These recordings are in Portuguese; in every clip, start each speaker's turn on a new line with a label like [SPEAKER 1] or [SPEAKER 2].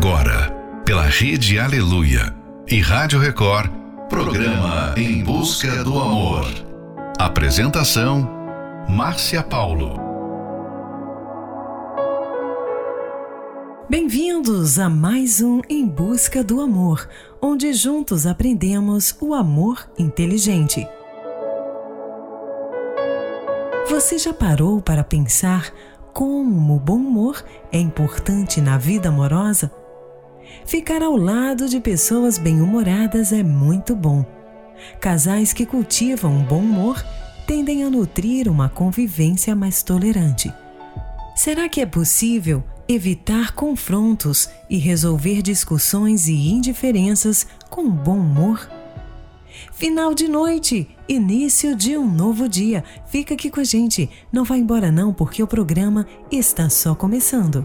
[SPEAKER 1] Agora, pela Rede Aleluia e Rádio Record, programa Em Busca do Amor. Apresentação: Márcia Paulo.
[SPEAKER 2] Bem-vindos a mais um Em Busca do Amor, onde juntos aprendemos o amor inteligente. Você já parou para pensar como o bom humor é importante na vida amorosa? Ficar ao lado de pessoas bem-humoradas é muito bom. Casais que cultivam um bom humor tendem a nutrir uma convivência mais tolerante. Será que é possível evitar confrontos e resolver discussões e indiferenças com bom humor? Final de noite, início de um novo dia. Fica aqui com a gente. Não vá embora não, porque o programa está só começando.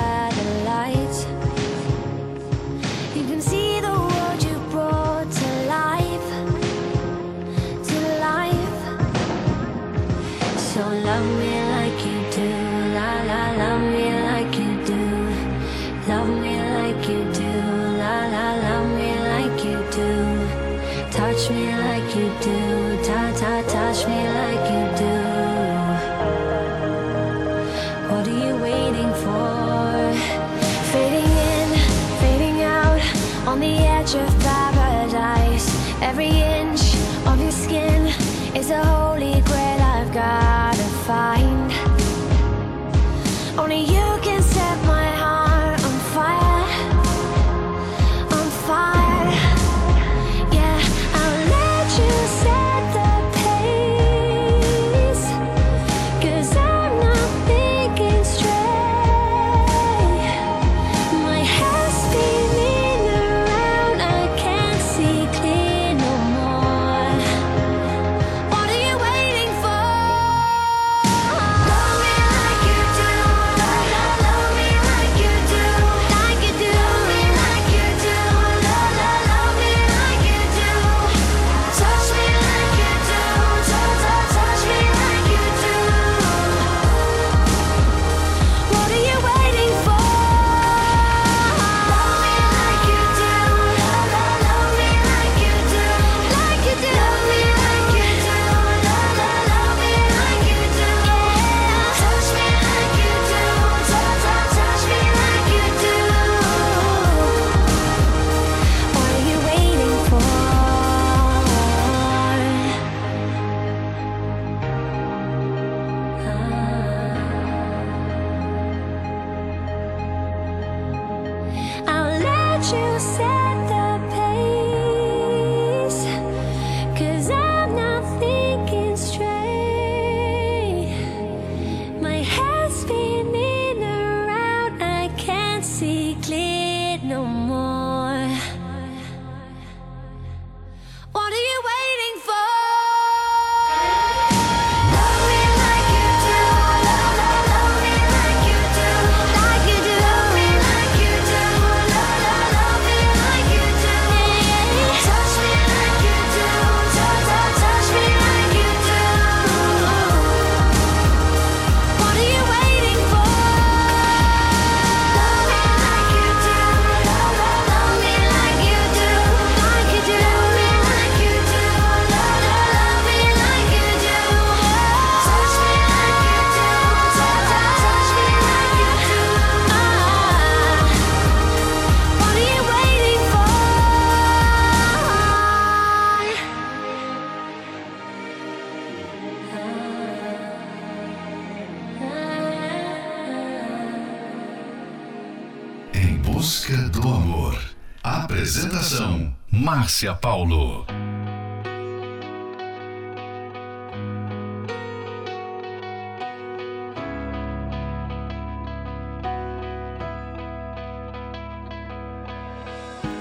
[SPEAKER 1] Márcia Paulo.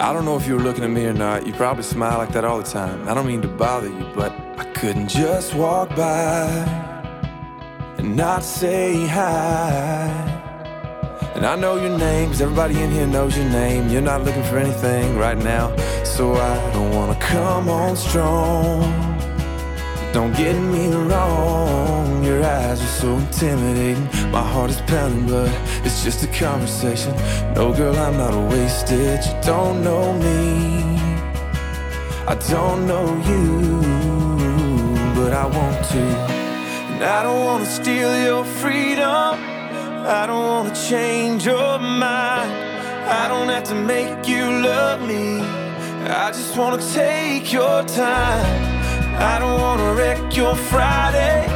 [SPEAKER 3] I don't know if you were looking at me or not. You probably smile like that all the time. I don't mean to bother you, but I couldn't just walk by and not say hi. And I know your name, cause everybody in here knows your name. You're not looking for anything right now, so I don't wanna come on strong. Don't get me wrong, your eyes are so intimidating. My heart is pounding, but it's just a conversation. No, girl, I'm not a wasted. You don't know me, I don't know you, but I want to. And I don't wanna steal your freedom, I don't wanna change your mind. I don't have to make you love me, I just wanna take your time. I don't wanna wreck your Friday.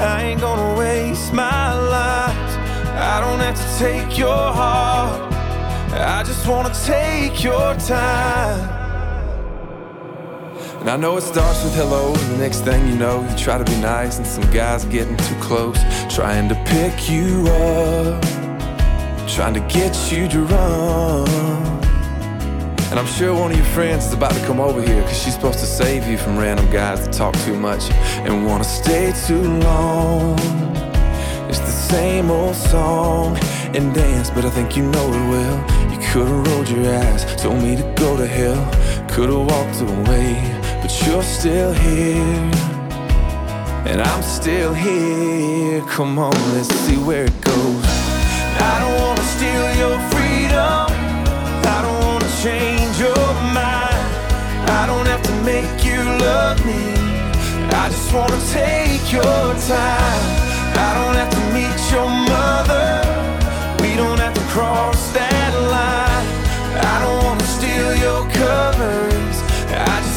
[SPEAKER 3] I ain't gonna waste my life. I don't have to take your heart. I just wanna take your time. And I know it starts with hello, and the next thing you know, you try to be nice, and some guy's getting too close, trying to pick you up, trying to get you run. And I'm sure one of your friends is about to come over here Cause she's supposed to save you from random guys that talk too much And wanna stay too long. It's the same old song and dance But I think you know it well. You could've rolled your eyes Told me to go to hell Could've walked away But you're still here And I'm still here Come on, let's see where it goes I don't wanna steal your freedom I don't wanna change your mind. I don't have to make you love me. I just wanna take your time. I don't have to meet your mother. We don't have to cross that line. I don't wanna steal your covers.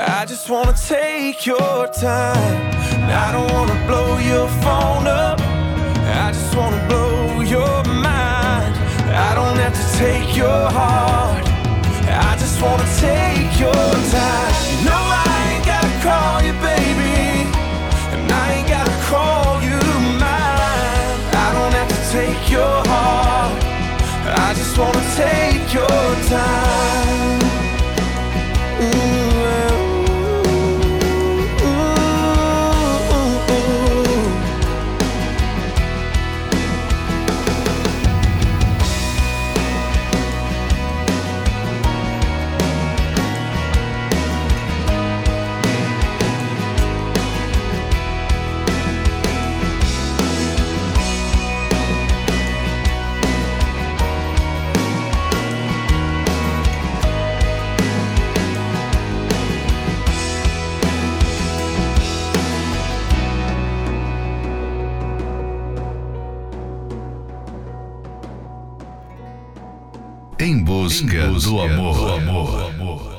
[SPEAKER 3] I just wanna take your time. I don't wanna blow your phone up. I just wanna blow your mind. I don't have to take your heart. I just wanna take your time. No, I ain't gotta call you baby. And I ain't gotta call you mine. I don't have to take your heart. I just wanna take your time.
[SPEAKER 1] Em busca, em busca do, amor. do amor.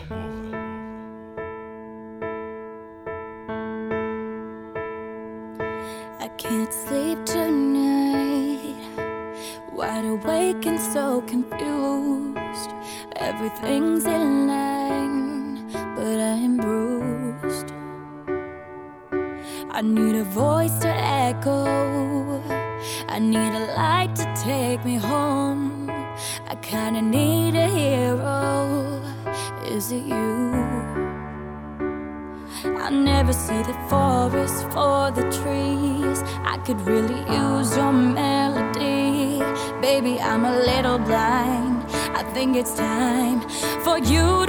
[SPEAKER 4] I can't sleep tonight. Wide awake and so confused. Everything's in line, but I'm bruised. I need a voice to echo. I need a light to take me home. Kinda need a hero. Is it you? I never see the forest for the trees. I could really use your melody. Baby, I'm a little blind. I think it's time for you to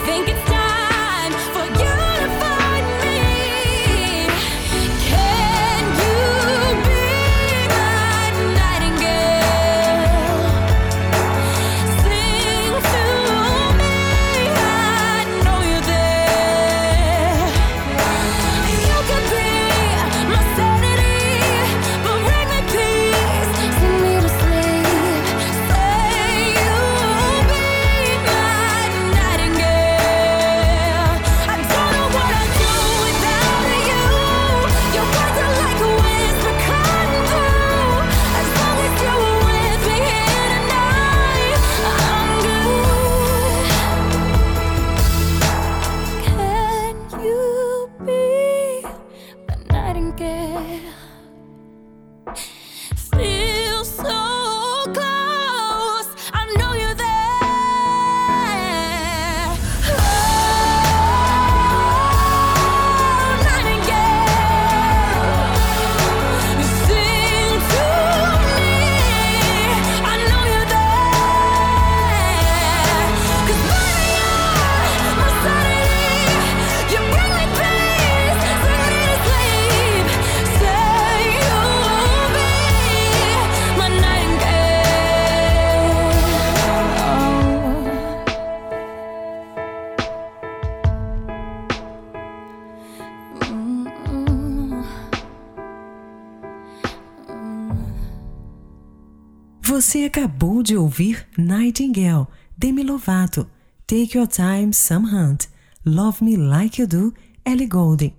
[SPEAKER 5] Você acabou de ouvir Nightingale, Demi Lovato, Take Your Time, Sam Hunt, Love Me Like You Do, Ellie Goulding.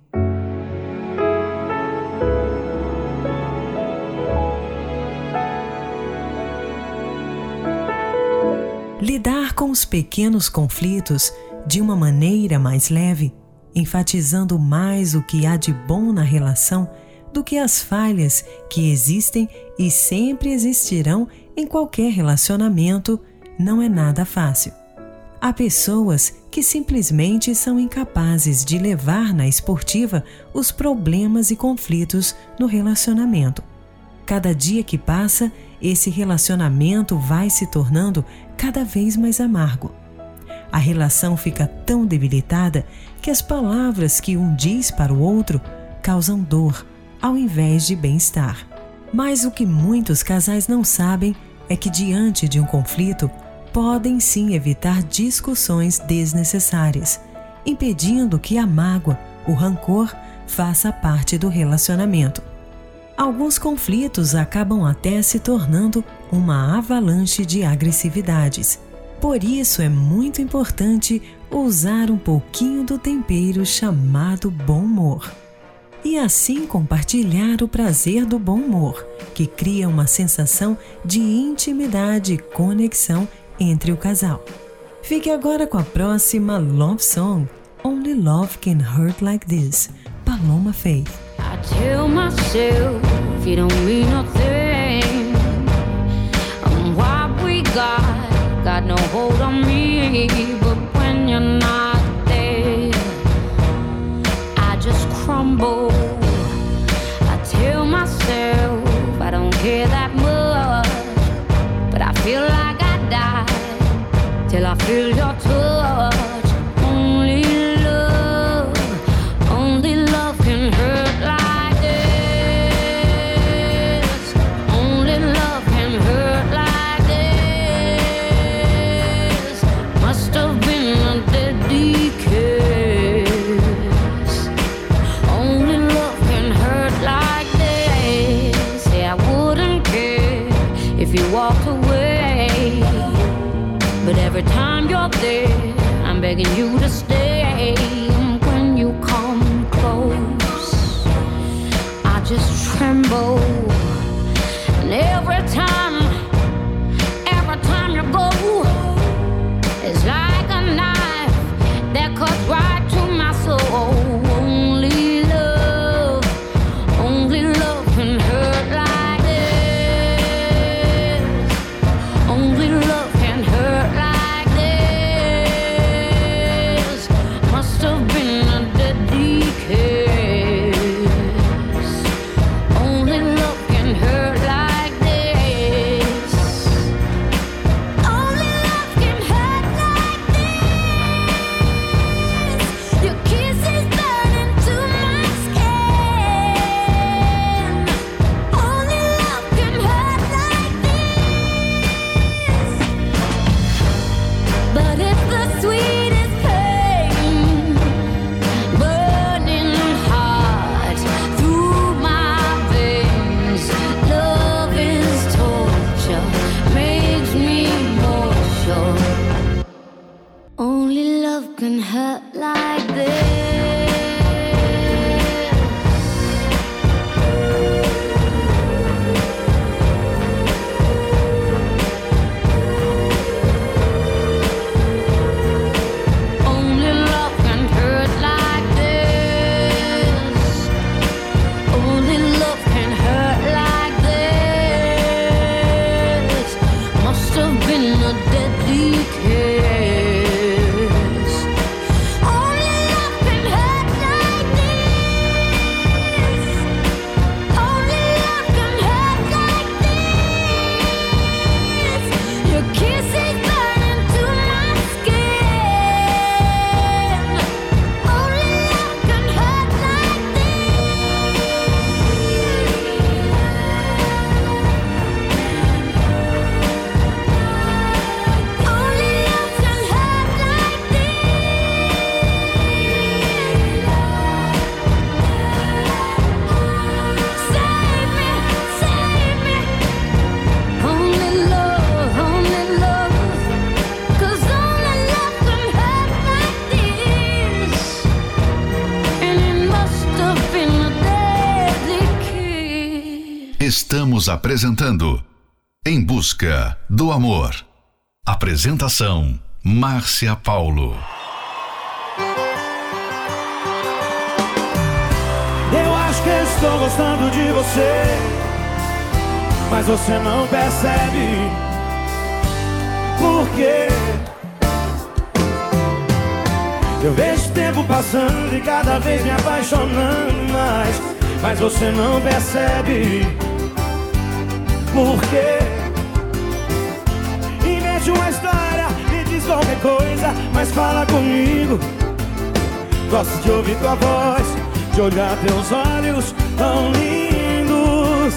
[SPEAKER 5] Lidar com os pequenos conflitos de uma maneira mais leve, enfatizando mais o que há de bom na relação do que as falhas que existem e sempre existirão em qualquer relacionamento não é nada fácil. Há pessoas que simplesmente são incapazes de levar na esportiva os problemas e conflitos no relacionamento. Cada dia que passa, esse relacionamento vai se tornando cada vez mais amargo. A relação fica tão debilitada que as palavras que um diz para o outro causam dor ao invés de bem-estar. Mas o que muitos casais não sabem é que, diante de um conflito, podem sim evitar discussões desnecessárias, impedindo que a mágoa, o rancor, faça parte do relacionamento. Alguns conflitos acabam até se tornando uma avalanche de agressividades. Por isso é muito importante usar um pouquinho do tempero chamado bom humor e assim compartilhar o prazer do bom humor, que cria uma sensação de intimidade e conexão entre o casal. Fique agora com a próxima Love Song, Only Love Can Hurt Like This, Paloma Faith. I tell myself don't mean nothing. And what we got, got no hold on me. But when you're not crumble. myself. I don't care that much, but I feel like I die till I feel your touch. Begging you
[SPEAKER 1] apresentando Em Busca do Amor. Apresentação Márcia Paulo.
[SPEAKER 6] Eu acho que estou gostando de você, mas você não percebe por quê? Eu vejo o tempo passando e cada vez me apaixonando mais, mas você não percebe por quê? Invente uma história, me diz qualquer coisa, mas fala comigo. Gosto de ouvir tua voz, de olhar teus olhos tão lindos.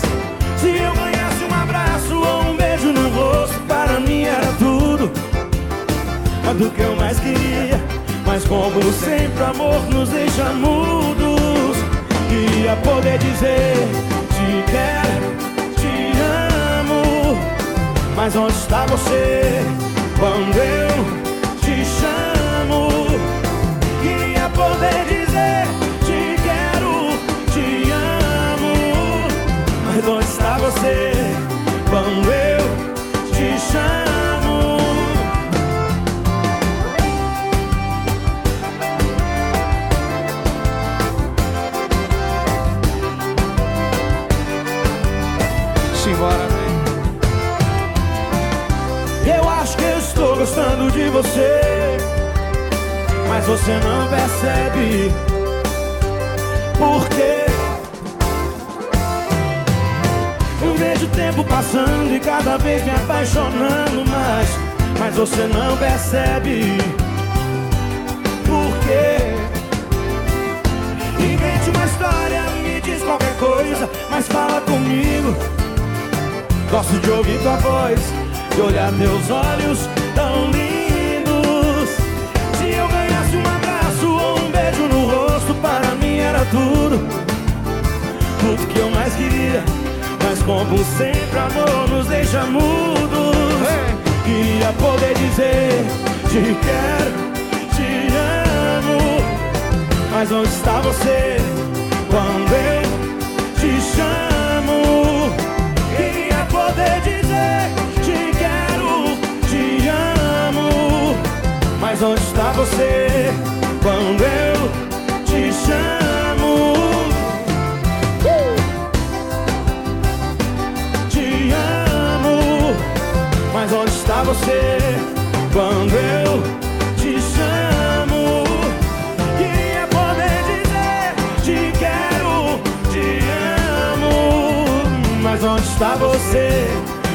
[SPEAKER 6] Se eu ganhasse um abraço ou um beijo no rosto, para mim era tudo. Quando que eu mais queria, mas como sempre, o amor nos deixa mudos. Queria poder dizer: Te quero mas onde está você quando eu te chamo? Queria poder dizer te quero, te amo. Mas onde está você quando eu te chamo? Gostando de você, mas você não percebe por quê. Eu vejo o tempo passando e cada vez me apaixonando mais, mas você não percebe por quê. Invente uma história, me diz qualquer coisa, mas fala comigo. Gosto de ouvir tua voz, de olhar teus olhos tão lindos. Se eu ganhasse um abraço ou um beijo no rosto, para mim era tudo. Tudo que eu mais queria. Mas como sempre, amor nos deixa mudos. Queria poder dizer: Te quero, te amo. Mas onde está você quando eu te chamo? Queria poder dizer. Mas onde está você quando eu te chamo? Te amo. Mas onde está você quando eu te chamo? Queria poder dizer te quero, te amo. Mas onde está você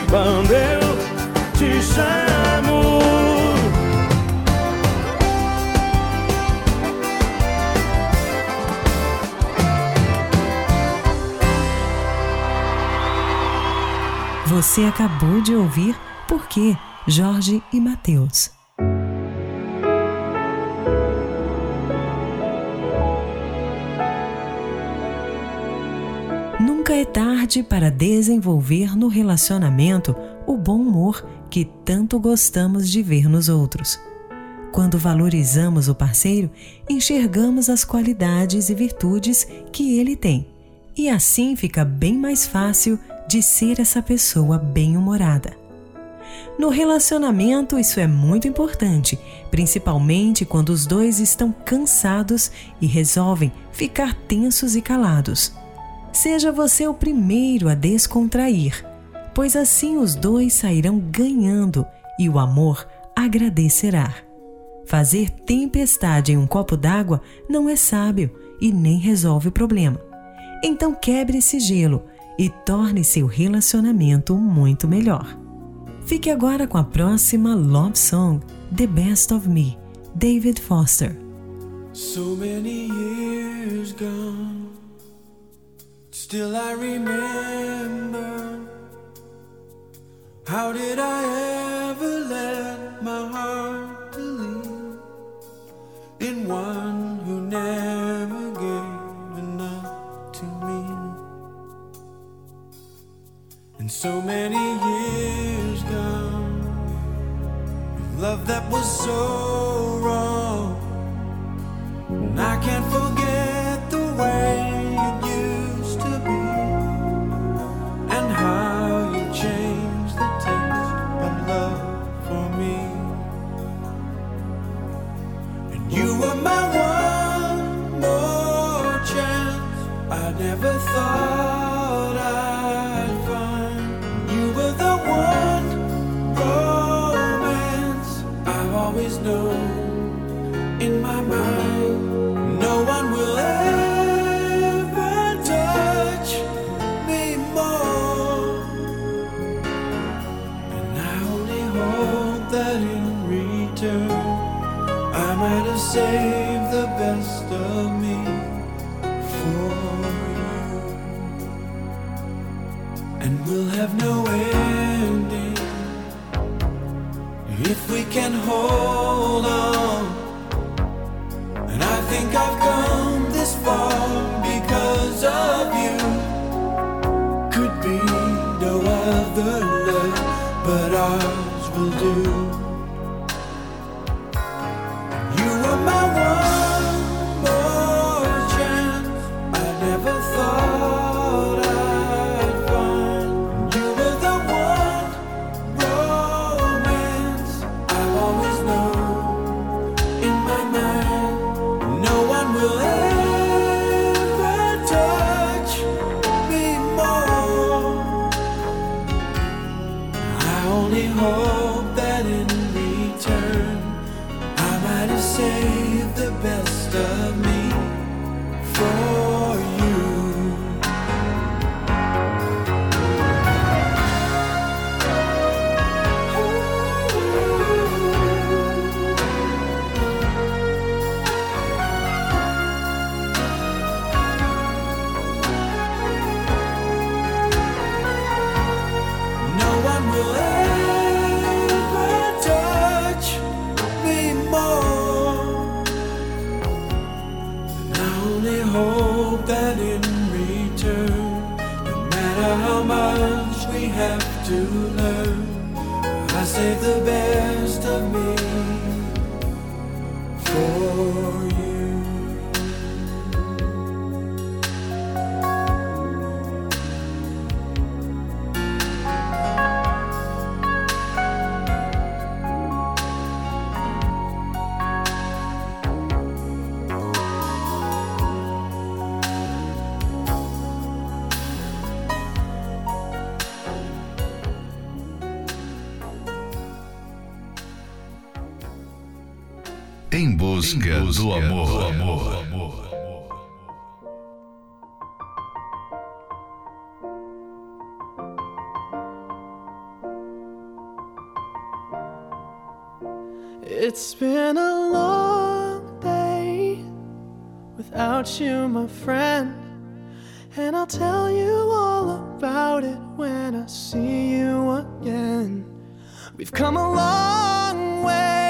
[SPEAKER 6] quando eu te chamo?
[SPEAKER 5] Você acabou de ouvir Por quê? Jorge e Mateus. Nunca é tarde para desenvolver no relacionamento o bom humor que tanto gostamos de ver nos outros. Quando valorizamos o parceiro, enxergamos as qualidades e virtudes que ele tem, e assim fica bem mais fácil de ser essa pessoa bem-humorada. No relacionamento, isso é muito importante, principalmente quando os dois estão cansados e resolvem ficar tensos e calados. Seja você o primeiro a descontrair, pois assim os dois sairão ganhando e o amor agradecerá. Fazer tempestade em um copo d'água não é sábio e nem resolve o problema. Então quebre esse gelo e torne seu relacionamento muito melhor. Fique agora com a próxima love song, The Best of Me, David Foster.
[SPEAKER 7] So many years gone, still I remember. How did I ever let my heart believe in one who never so many years gone, love that was so wrong. And I can't forget
[SPEAKER 1] busca, do amor.
[SPEAKER 8] It's been a long day without you, my friend. And I'll tell you all about it when I see you again. We've come a long way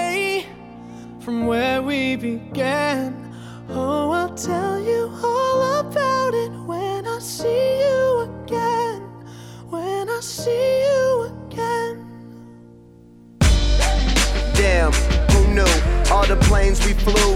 [SPEAKER 8] from where we began. Oh, I'll tell you all about it when I see you again. When I see you again.
[SPEAKER 9] Damn, who knew? All the planes we flew,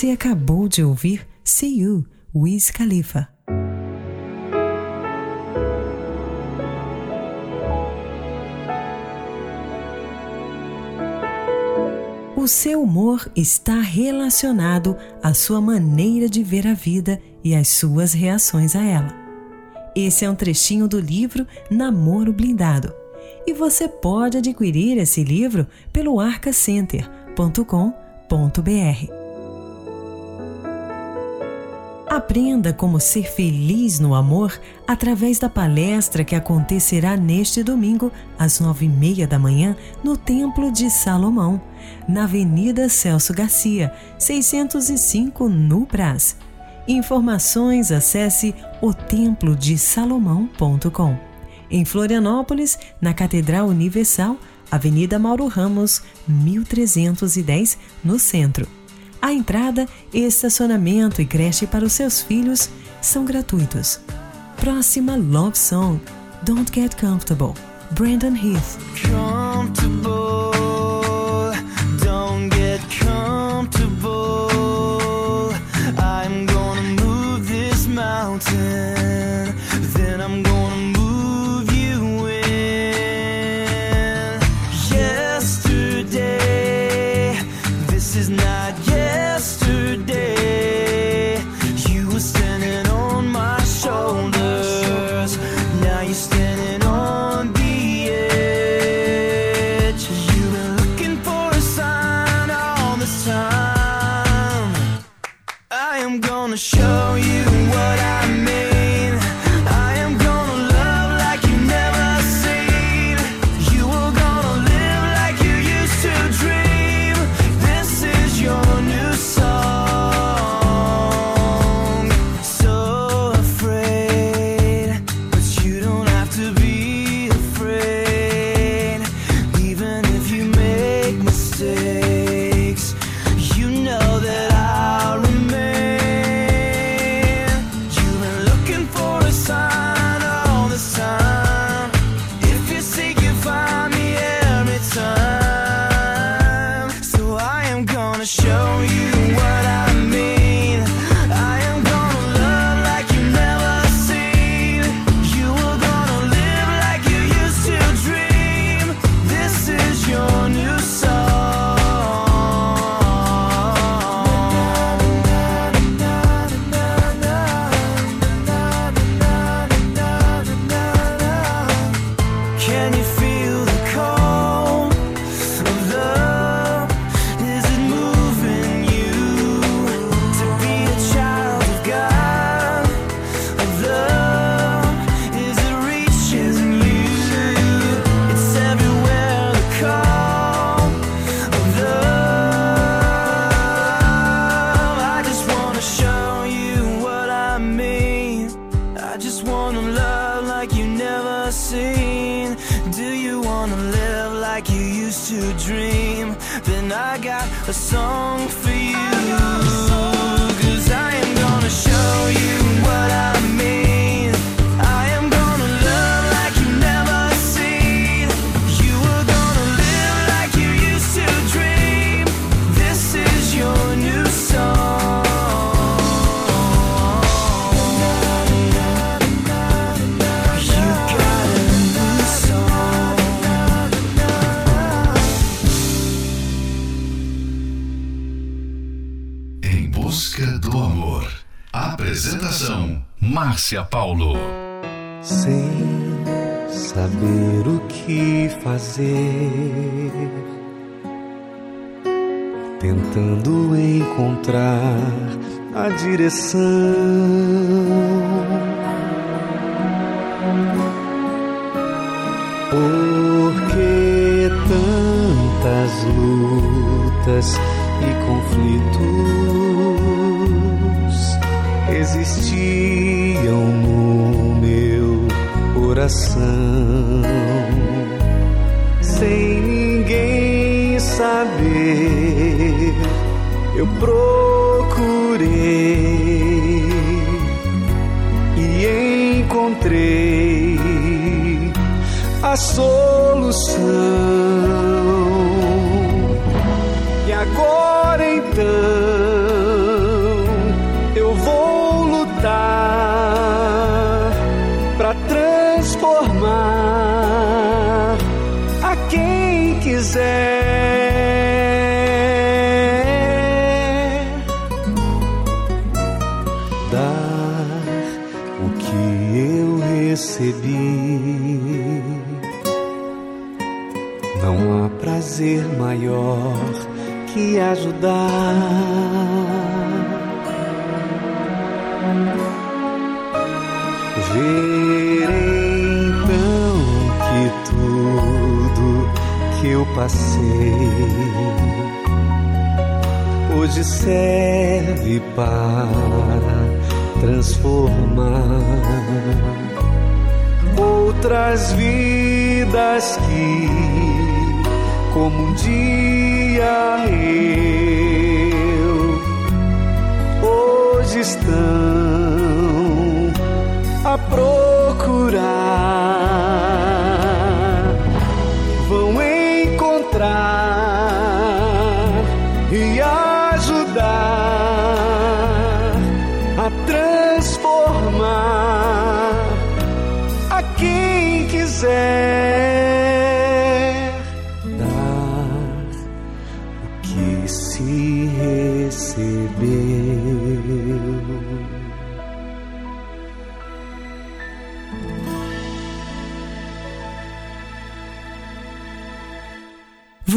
[SPEAKER 3] Você acabou de ouvir See You, Wiz Khalifa. O seu humor está relacionado à sua maneira de ver a vida e às suas reações a ela. Esse é um trechinho do livro Namoro Blindado e você pode adquirir esse livro pelo arcacenter.com.br. Aprenda como ser feliz no amor através da palestra que acontecerá neste domingo, às nove e meia da manhã, no Templo de Salomão, na Avenida Celso Garcia, 605, no Brás. Informações acesse otemplodesalomão.com. Em Florianópolis, na Catedral Universal, Avenida Mauro Ramos, 1310, no centro. A entrada, estacionamento e creche para os seus filhos são gratuitos. Próxima Love Song, Don't Get Comfortable, Brandon Heath.
[SPEAKER 1] Paulo.
[SPEAKER 10] sem saber o que fazer. tentando encontrar a direção. Por que tantas lutas e conflitos existiam no coração sem ninguém saber? Eu procurei e encontrei a solução. E agora então que ajudar. Verei então que tudo que eu passei hoje serve para transformar outras vidas que, como um dia eu, hoje estão a procurar,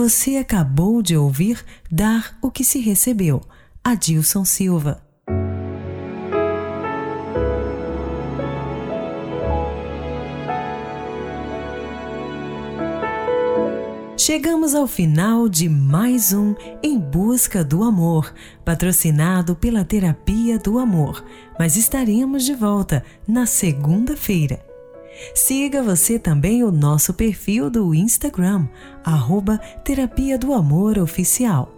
[SPEAKER 5] Você acabou de ouvir Dar o que se recebeu, Adilson Silva. Chegamos ao final de mais um Em Busca do Amor, patrocinado pela Terapia do Amor, mas estaremos de volta na segunda-feira. Siga você também o nosso perfil do Instagram, arroba Terapia do Amor Oficial.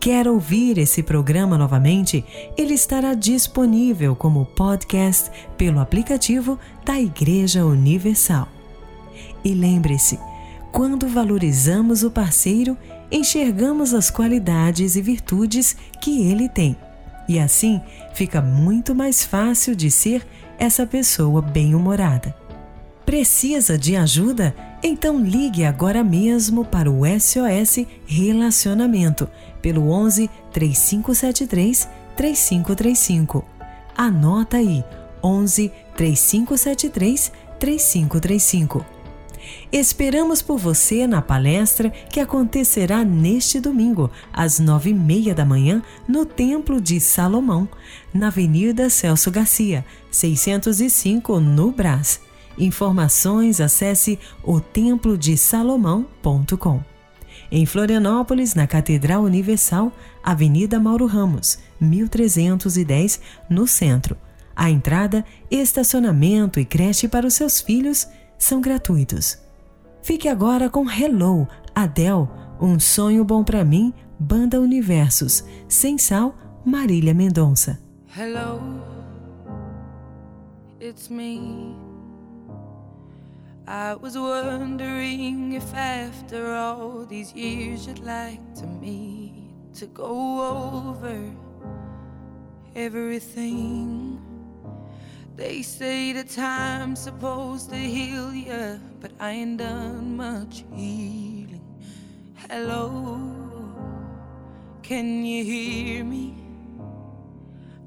[SPEAKER 5] Quer ouvir esse programa novamente? Ele estará disponível como podcast pelo aplicativo da Igreja Universal. E lembre-se, quando valorizamos o parceiro, enxergamos as qualidades e virtudes que ele tem. E assim fica muito mais fácil de ser essa pessoa bem-humorada. Precisa de ajuda? Então ligue agora mesmo para o SOS Relacionamento pelo 11 3573 3535. Anota aí: 11 3573 3535. Esperamos por você na palestra que acontecerá neste domingo, às nove e meia da manhã, no Templo de Salomão, na Avenida Celso Garcia, 605, no Brás. Informações acesse otemplodesalomão.com. Em Florianópolis, na Catedral Universal, Avenida Mauro Ramos, 1310, no centro. A entrada, estacionamento e creche para os seus filhos são gratuitos. Fique agora com Hello, Adele, Um Sonho Bom Pra Mim, Banda Universos, Sem Sal, Marília Mendonça.
[SPEAKER 11] Hello, it's me. I was wondering if after all these years you'd like to meet to go over everything. They say the time's supposed to heal ya, but I ain't done much healing. Hello, can you hear me?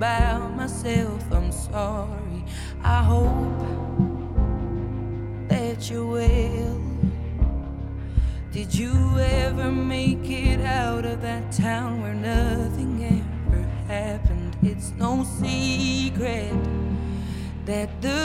[SPEAKER 11] about myself. I'm sorry. I hope that you will. Did you ever make it out of that town where nothing ever happened? It's no secret that the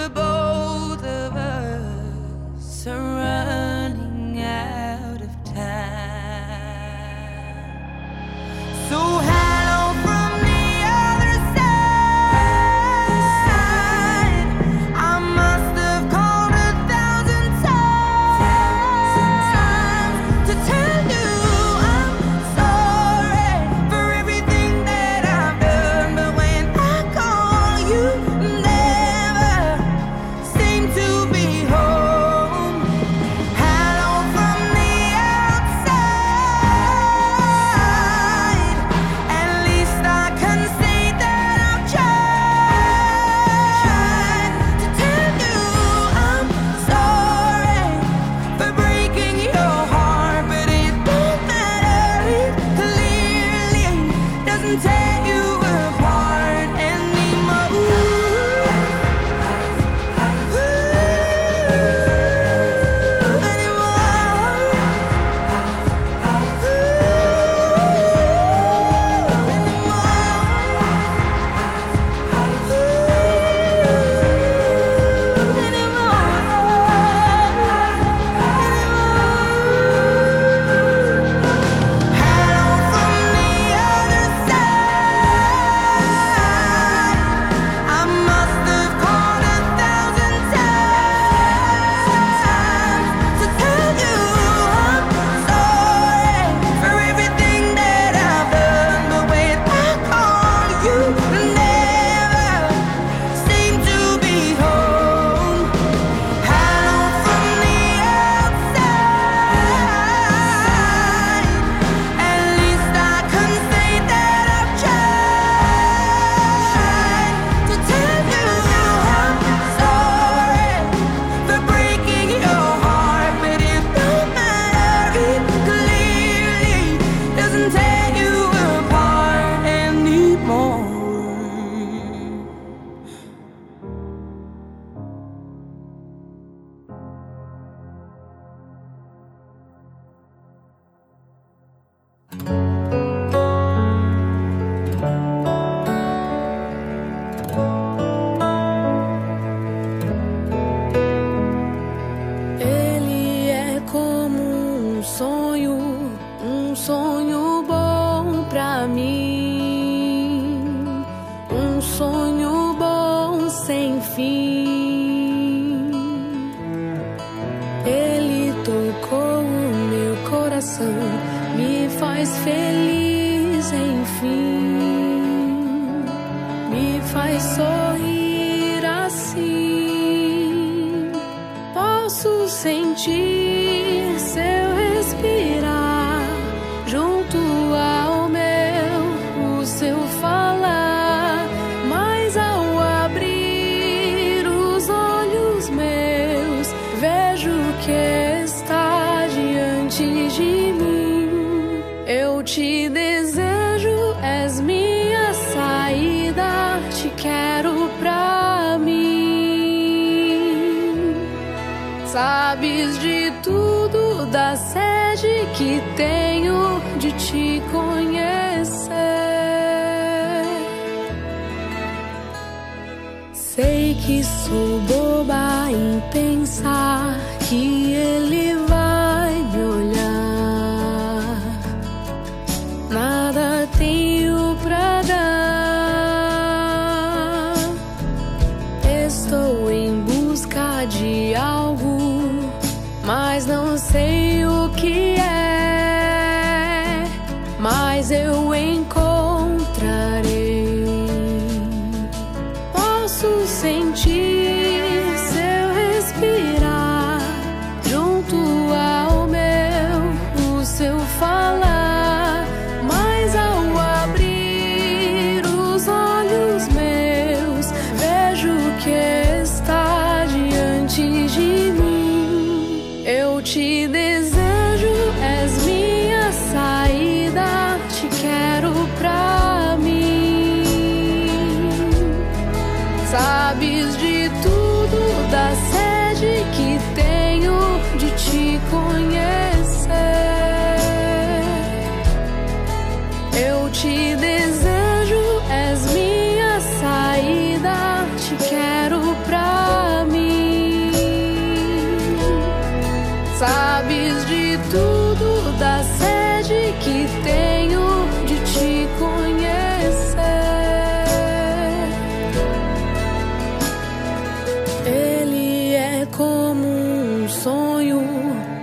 [SPEAKER 12] como um sonho,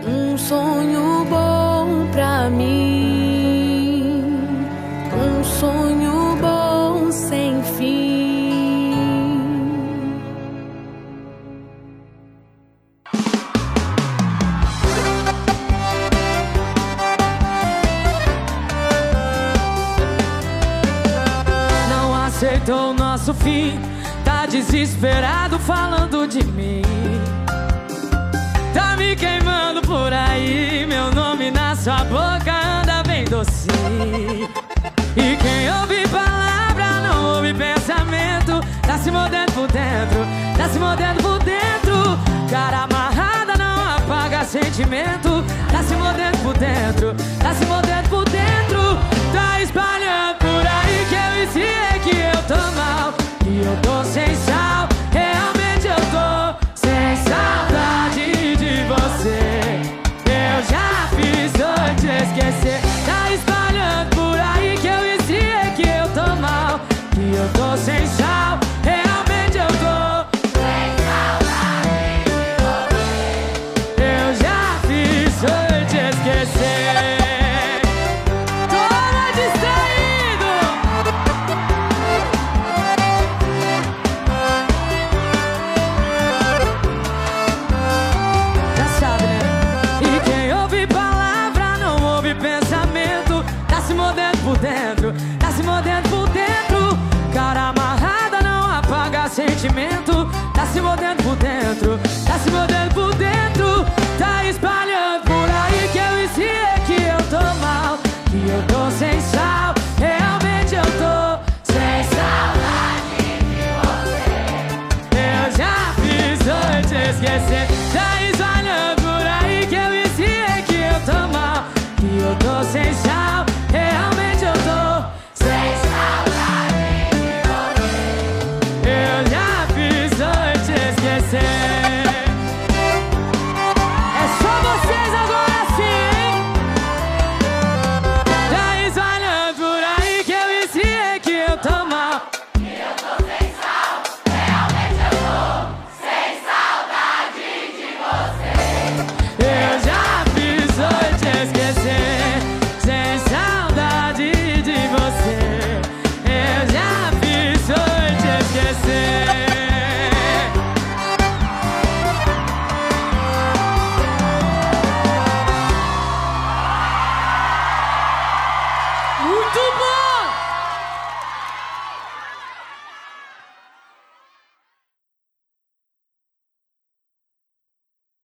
[SPEAKER 12] um sonho bom pra mim, um sonho bom sem fim. Não
[SPEAKER 13] aceitou nosso fim, tá desesperado falando de mim por aí, meu nome na sua boca anda bem doce. E quem ouve palavra não ouve pensamento, tá se mordendo por dentro, tá se mordendo por dentro. Cara amarrada não apaga sentimento, tá se mordendo por dentro, tá se mordendo por dentro. Tá espalhando por aí que eu ensinei é que eu tô mal, que eu tô sem